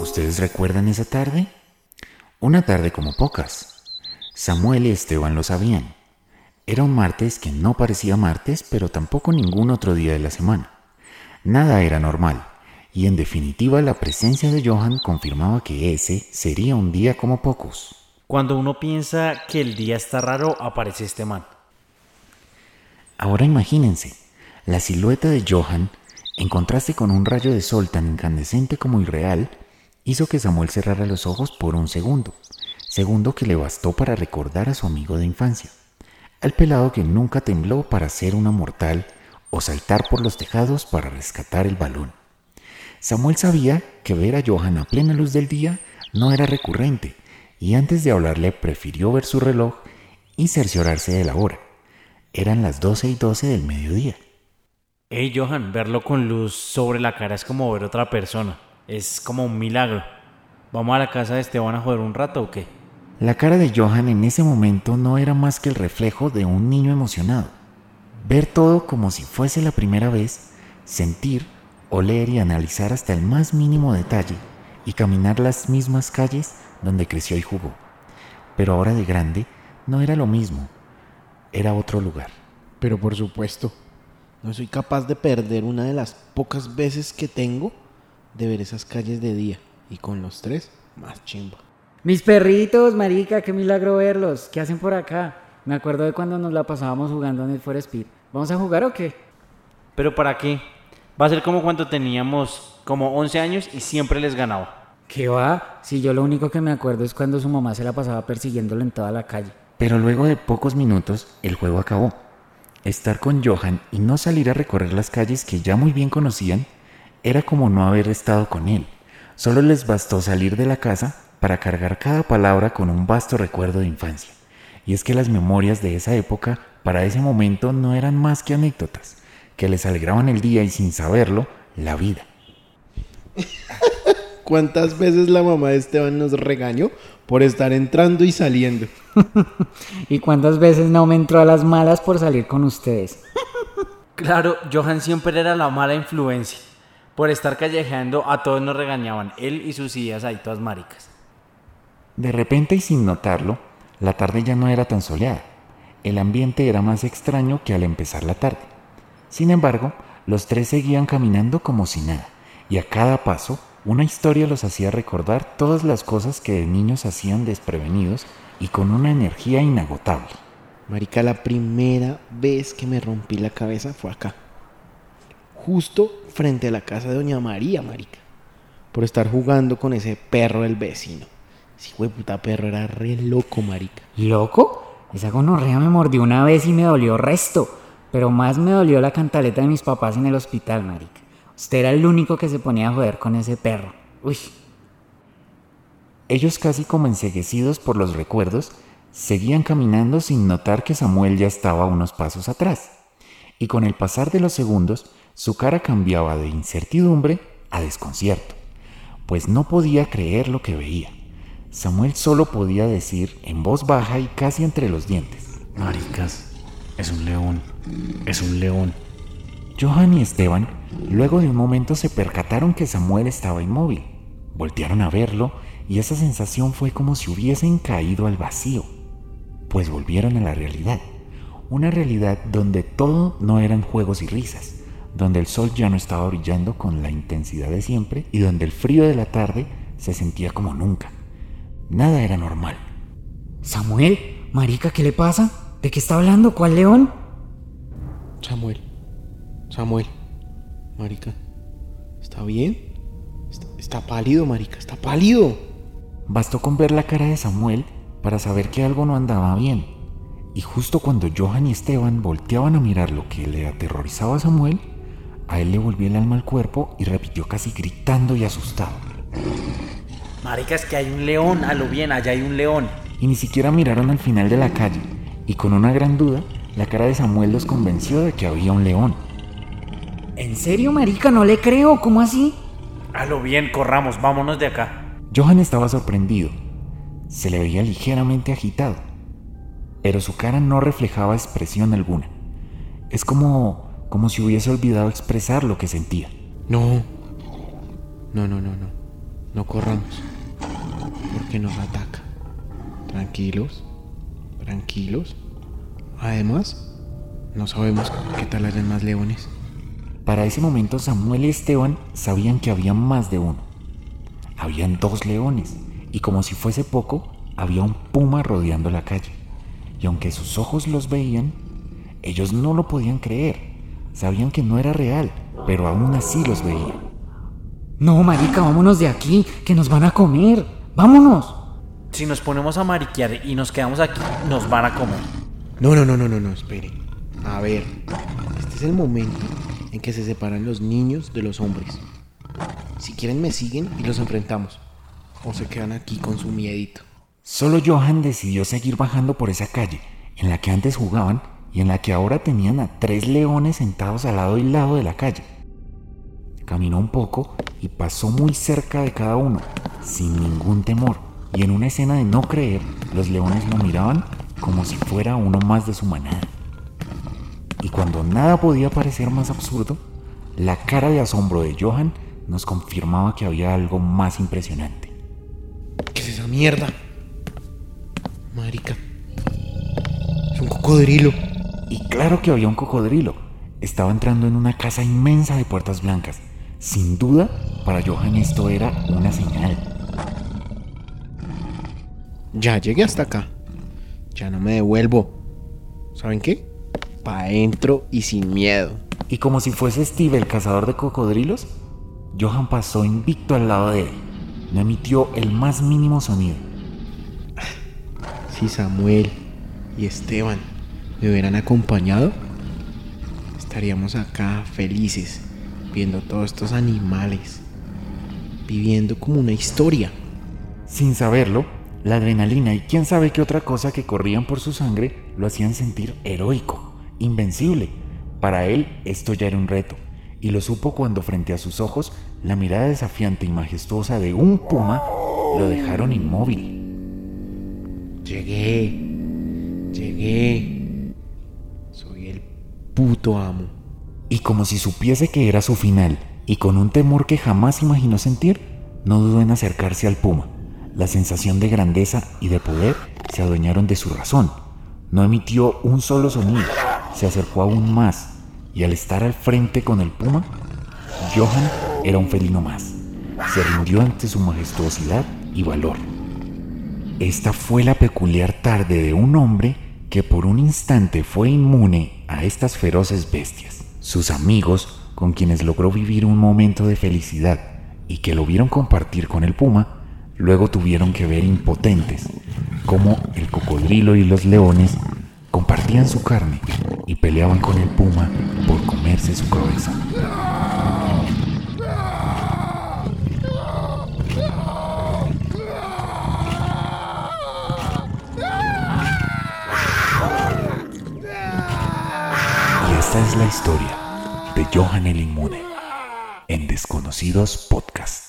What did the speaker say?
¿Ustedes recuerdan esa tarde? Una tarde como pocas. Samuel y Esteban lo sabían. Era un martes que no parecía martes, pero tampoco ningún otro día de la semana. Nada era normal, y en definitiva la presencia de Johan confirmaba que ese sería un día como pocos. Cuando uno piensa que el día está raro, aparece este man. Ahora imagínense, la silueta de Johan, en contraste con un rayo de sol tan incandescente como irreal, hizo que Samuel cerrara los ojos por un segundo, segundo que le bastó para recordar a su amigo de infancia, al pelado que nunca tembló para ser una mortal o saltar por los tejados para rescatar el balón. Samuel sabía que ver a Johan a plena luz del día no era recurrente, y antes de hablarle prefirió ver su reloj y cerciorarse de la hora. Eran las doce y doce del mediodía. Hey Johan, verlo con luz sobre la cara es como ver otra persona. Es como un milagro. ¿Vamos a la casa de Esteban a jugar un rato o qué? La cara de Johan en ese momento no era más que el reflejo de un niño emocionado. Ver todo como si fuese la primera vez, sentir, oler y analizar hasta el más mínimo detalle y caminar las mismas calles donde creció y jugó. Pero ahora de grande no era lo mismo, era otro lugar. Pero por supuesto, no soy capaz de perder una de las pocas veces que tengo de ver esas calles de día. Y con los tres, más chimba. Mis perritos, marica, qué milagro verlos. ¿Qué hacen por acá? Me acuerdo de cuando nos la pasábamos jugando en el For Speed. ¿Vamos a jugar o qué? ¿Pero para qué? Va a ser como cuando teníamos como 11 años y siempre les ganaba. ¿Qué va? Si yo lo único que me acuerdo es cuando su mamá se la pasaba persiguiéndolo en toda la calle. Pero luego de pocos minutos, el juego acabó. Estar con Johan y no salir a recorrer las calles que ya muy bien conocían era como no haber estado con él. Solo les bastó salir de la casa para cargar cada palabra con un vasto recuerdo de infancia. Y es que las memorias de esa época para ese momento no eran más que anécdotas, que les alegraban el día y sin saberlo, la vida. ¿Cuántas veces la mamá de Esteban nos regañó por estar entrando y saliendo? ¿Y cuántas veces no me entró a las malas por salir con ustedes? Claro, Johan siempre era la mala influencia. Por estar callejeando a todos nos regañaban, él y sus ideas ahí todas maricas. De repente y sin notarlo, la tarde ya no era tan soleada. El ambiente era más extraño que al empezar la tarde. Sin embargo, los tres seguían caminando como si nada, y a cada paso una historia los hacía recordar todas las cosas que de niños hacían desprevenidos y con una energía inagotable. Marica, la primera vez que me rompí la cabeza fue acá. Justo frente a la casa de Doña María, marica. Por estar jugando con ese perro del vecino. Ese hijo de puta perro era re loco, marica. ¿Loco? Esa gonorrea me mordió una vez y me dolió resto. Pero más me dolió la cantaleta de mis papás en el hospital, marica. Usted era el único que se ponía a joder con ese perro. Uy. Ellos casi como enseguecidos por los recuerdos, seguían caminando sin notar que Samuel ya estaba unos pasos atrás. Y con el pasar de los segundos, su cara cambiaba de incertidumbre a desconcierto, pues no podía creer lo que veía. Samuel solo podía decir en voz baja y casi entre los dientes. Maricas, es un león, es un león. Johan y Esteban, luego de un momento, se percataron que Samuel estaba inmóvil. Voltearon a verlo y esa sensación fue como si hubiesen caído al vacío, pues volvieron a la realidad. Una realidad donde todo no eran juegos y risas, donde el sol ya no estaba brillando con la intensidad de siempre y donde el frío de la tarde se sentía como nunca. Nada era normal. Samuel, marica, ¿qué le pasa? ¿De qué está hablando? ¿Cuál león? Samuel. Samuel. Marica. ¿Está bien? Está, está pálido, marica. Está pálido. Bastó con ver la cara de Samuel para saber que algo no andaba bien. Y justo cuando Johan y Esteban volteaban a mirar lo que le aterrorizaba a Samuel, a él le volvió el alma al cuerpo y repitió casi gritando y asustado. Marica, es que hay un león, a lo bien, allá hay un león. Y ni siquiera miraron al final de la calle, y con una gran duda, la cara de Samuel los convenció de que había un león. ¿En serio, marica? No le creo. ¿Cómo así? A lo bien, corramos, vámonos de acá. Johan estaba sorprendido. Se le veía ligeramente agitado, pero su cara no reflejaba expresión alguna. Es como como si hubiese olvidado expresar lo que sentía. No. No, no, no, no. No corramos, porque nos ataca. Tranquilos, tranquilos. Además, no sabemos qué tal hayan más leones. Para ese momento Samuel y Esteban sabían que había más de uno. Habían dos leones y como si fuese poco, había un puma rodeando la calle. Y aunque sus ojos los veían, ellos no lo podían creer. Sabían que no era real, pero aún así los veían. No, marica, vámonos de aquí, que nos van a comer. Vámonos. Si nos ponemos a mariquear y nos quedamos aquí, nos van a comer. No, no, no, no, no, no, espere. A ver, este es el momento en que se separan los niños de los hombres. Si quieren me siguen y los enfrentamos. O se quedan aquí con su miedito. Solo Johan decidió seguir bajando por esa calle, en la que antes jugaban y en la que ahora tenían a tres leones sentados al lado y lado de la calle. Caminó un poco y pasó muy cerca de cada uno, sin ningún temor, y en una escena de no creer, los leones lo miraban como si fuera uno más de su manada. Y cuando nada podía parecer más absurdo, la cara de asombro de Johan nos confirmaba que había algo más impresionante. ¿Qué es esa mierda? Marica. Es un cocodrilo. Y claro que había un cocodrilo. Estaba entrando en una casa inmensa de puertas blancas. Sin duda, para Johan esto era una señal. Ya llegué hasta acá. Ya no me devuelvo. ¿Saben qué? Pa' adentro y sin miedo. Y como si fuese Steve el cazador de cocodrilos, Johan pasó invicto al lado de él. No emitió el más mínimo sonido. Si Samuel y Esteban me hubieran acompañado, estaríamos acá felices, viendo todos estos animales, viviendo como una historia. Sin saberlo, la adrenalina y quién sabe qué otra cosa que corrían por su sangre lo hacían sentir heroico, invencible. Para él esto ya era un reto, y lo supo cuando frente a sus ojos la mirada desafiante y majestuosa de un puma lo dejaron inmóvil. Llegué, llegué. Puto amo. Y como si supiese que era su final, y con un temor que jamás imaginó sentir, no dudó en acercarse al puma. La sensación de grandeza y de poder se adueñaron de su razón. No emitió un solo sonido, se acercó aún más, y al estar al frente con el puma, Johan era un felino más. Se rindió ante su majestuosidad y valor. Esta fue la peculiar tarde de un hombre que por un instante fue inmune a estas feroces bestias. Sus amigos, con quienes logró vivir un momento de felicidad y que lo vieron compartir con el puma, luego tuvieron que ver impotentes cómo el cocodrilo y los leones compartían su carne y peleaban con el puma por comerse su cabeza. Y esta es la historia de Johan el Inmune en Desconocidos Podcast.